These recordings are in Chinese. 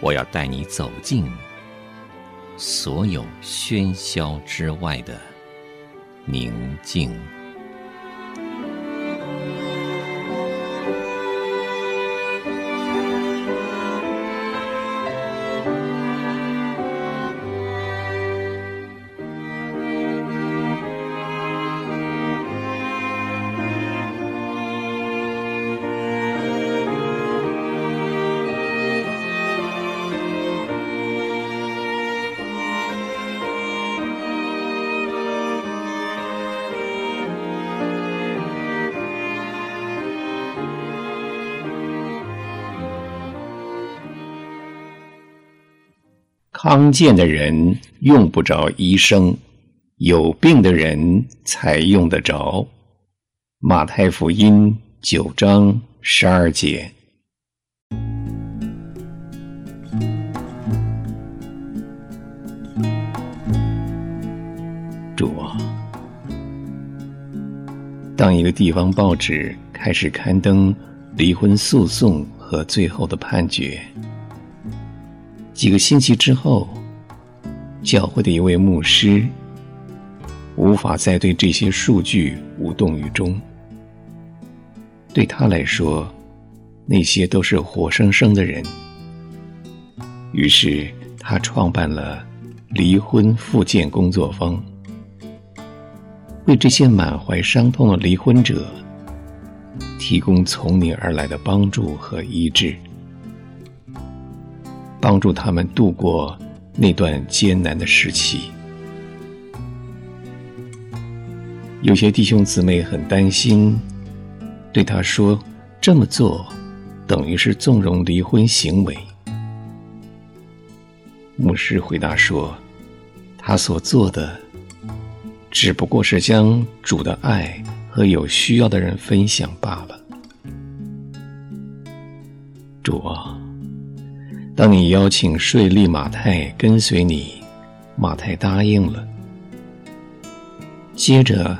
我要带你走进所有喧嚣之外的宁静。康健的人用不着医生，有病的人才用得着。马太福音九章十二节。主啊，当一个地方报纸开始刊登离婚诉讼和最后的判决。几个星期之后，教会的一位牧师无法再对这些数据无动于衷。对他来说，那些都是活生生的人。于是他创办了离婚复健工作坊，为这些满怀伤痛的离婚者提供从你而来的帮助和医治。帮助他们度过那段艰难的时期。有些弟兄姊妹很担心，对他说：“这么做等于是纵容离婚行为。”牧师回答说：“他所做的只不过是将主的爱和有需要的人分享罢了。”主啊。当你邀请税吏马太跟随你，马太答应了。接着，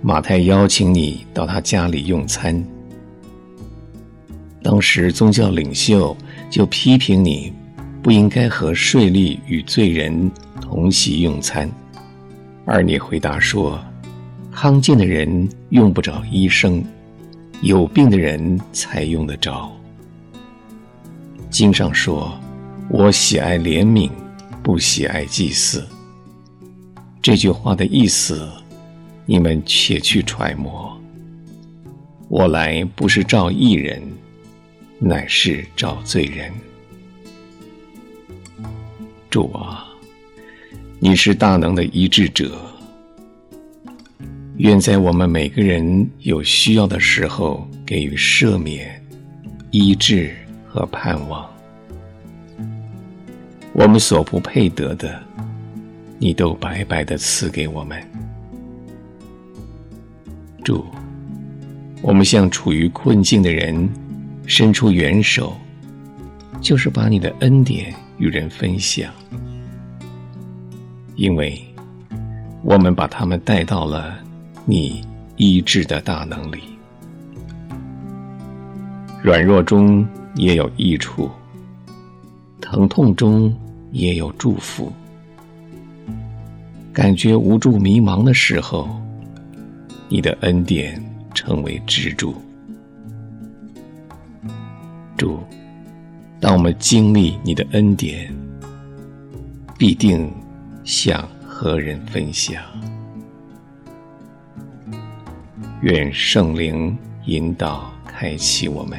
马太邀请你到他家里用餐。当时宗教领袖就批评你不应该和税吏与罪人同席用餐，而你回答说：“康健的人用不着医生，有病的人才用得着。”经上说：“我喜爱怜悯，不喜爱祭祀。”这句话的意思，你们且去揣摩。我来不是召义人，乃是召罪人。主啊，你是大能的医治者，愿在我们每个人有需要的时候，给予赦免、医治。和盼望，我们所不配得的，你都白白的赐给我们。主，我们向处于困境的人伸出援手，就是把你的恩典与人分享，因为我们把他们带到了你医治的大能里，软弱中。也有益处，疼痛中也有祝福。感觉无助迷茫的时候，你的恩典成为支柱。主，当我们经历你的恩典，必定向何人分享？愿圣灵引导开启我们，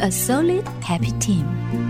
TITC，A Solid Happy Team。